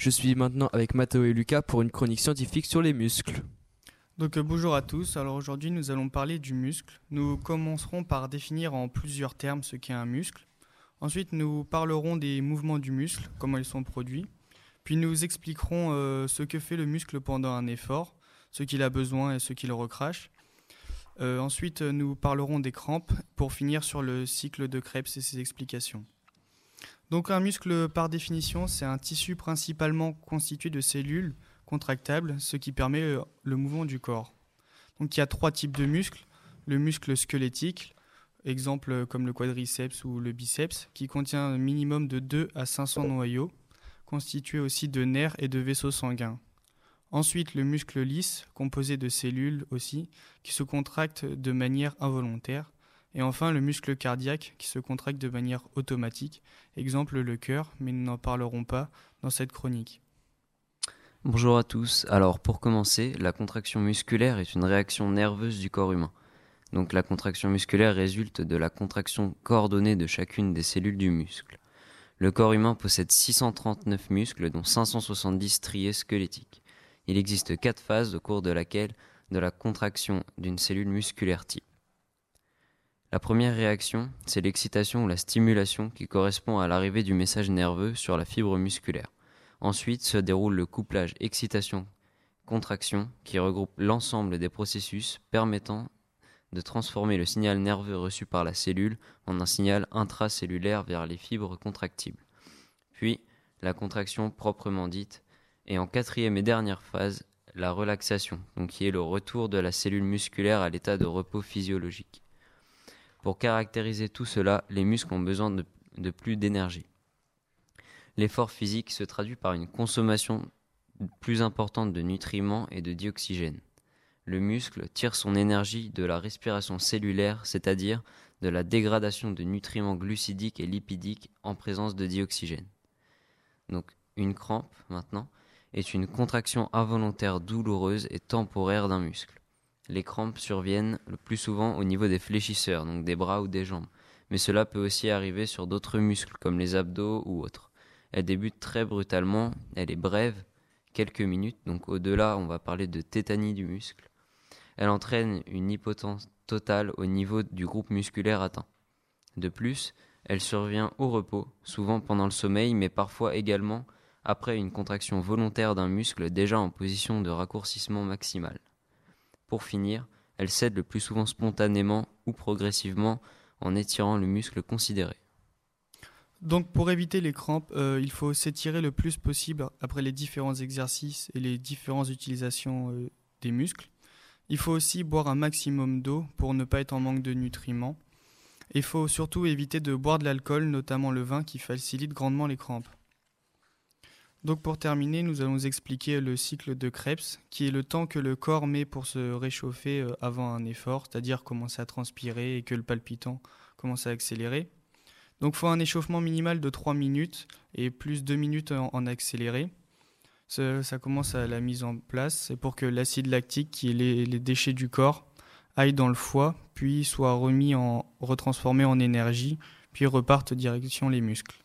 Je suis maintenant avec Matteo et Lucas pour une chronique scientifique sur les muscles. Donc euh, bonjour à tous, alors aujourd'hui nous allons parler du muscle. Nous commencerons par définir en plusieurs termes ce qu'est un muscle. Ensuite nous parlerons des mouvements du muscle, comment ils sont produits. Puis nous expliquerons euh, ce que fait le muscle pendant un effort, ce qu'il a besoin et ce qu'il recrache. Euh, ensuite nous parlerons des crampes pour finir sur le cycle de Krebs et ses explications. Donc un muscle par définition c'est un tissu principalement constitué de cellules contractable, ce qui permet euh, le mouvement du corps. Donc il y a trois types de muscles. Le muscle squelettique, exemple euh, comme le quadriceps ou le biceps, qui contient un minimum de 2 à 500 noyaux, constitué aussi de nerfs et de vaisseaux sanguins. Ensuite, le muscle lisse, composé de cellules aussi, qui se contractent de manière involontaire. Et enfin, le muscle cardiaque, qui se contracte de manière automatique, exemple le cœur, mais nous n'en parlerons pas dans cette chronique. Bonjour à tous. Alors pour commencer, la contraction musculaire est une réaction nerveuse du corps humain. Donc la contraction musculaire résulte de la contraction coordonnée de chacune des cellules du muscle. Le corps humain possède 639 muscles dont 570 striés squelettiques. Il existe quatre phases au cours de laquelle de la contraction d'une cellule musculaire type. La première réaction, c'est l'excitation ou la stimulation qui correspond à l'arrivée du message nerveux sur la fibre musculaire. Ensuite se déroule le couplage excitation-contraction qui regroupe l'ensemble des processus permettant de transformer le signal nerveux reçu par la cellule en un signal intracellulaire vers les fibres contractibles. Puis, la contraction proprement dite, et en quatrième et dernière phase, la relaxation, qui est le retour de la cellule musculaire à l'état de repos physiologique. Pour caractériser tout cela, les muscles ont besoin de, plus d'énergie. L'effort physique se traduit par une consommation plus importante de nutriments et de dioxygène. Le muscle tire son énergie de la respiration cellulaire, c'est-à-dire de la dégradation de nutriments glucidiques et lipidiques en présence de dioxygène. Donc une crampe, maintenant, est une contraction involontaire douloureuse et temporaire d'un muscle. Les crampes surviennent le plus souvent au niveau des fléchisseurs, donc des bras ou des jambes, mais cela peut aussi arriver sur d'autres muscles comme les abdos ou autres. Elle débute très brutalement, elle est brève, quelques minutes, donc au-delà on va parler de tétanie du muscle. Elle entraîne une hypotence totale au niveau du groupe musculaire atteint. De plus, elle survient au repos, souvent pendant le sommeil, mais parfois également après une contraction volontaire d'un muscle déjà en position de raccourcissement maximal. Pour finir, elle cède le plus souvent spontanément ou progressivement en étirant le muscle considéré. Donc pour éviter les crampes, euh, il faut s'étirer le plus possible après les différents exercices et les différentes utilisations euh, des muscles. Il faut aussi boire un maximum d'eau pour ne pas être en manque de nutriments. Il faut surtout éviter de boire de l'alcool, notamment le vin qui facilite grandement les crampes. Pour terminer, nous allons expliquer le cycle de Krebs, qui est le temps que le corps met pour se réchauffer euh, avant un effort, c'est-à-dire commencer à transpirer et que le palpitant commence à accélérer. Donc il faut un échauffement minimal de 3 minutes et plus 2 minutes en, accéléré. Ça, commence à la mise en place. C'est pour que l'acide lactique, qui est les, les, déchets du corps, aille dans le foie, puis soit remis en retransformé en énergie, puis reparte direction les muscles.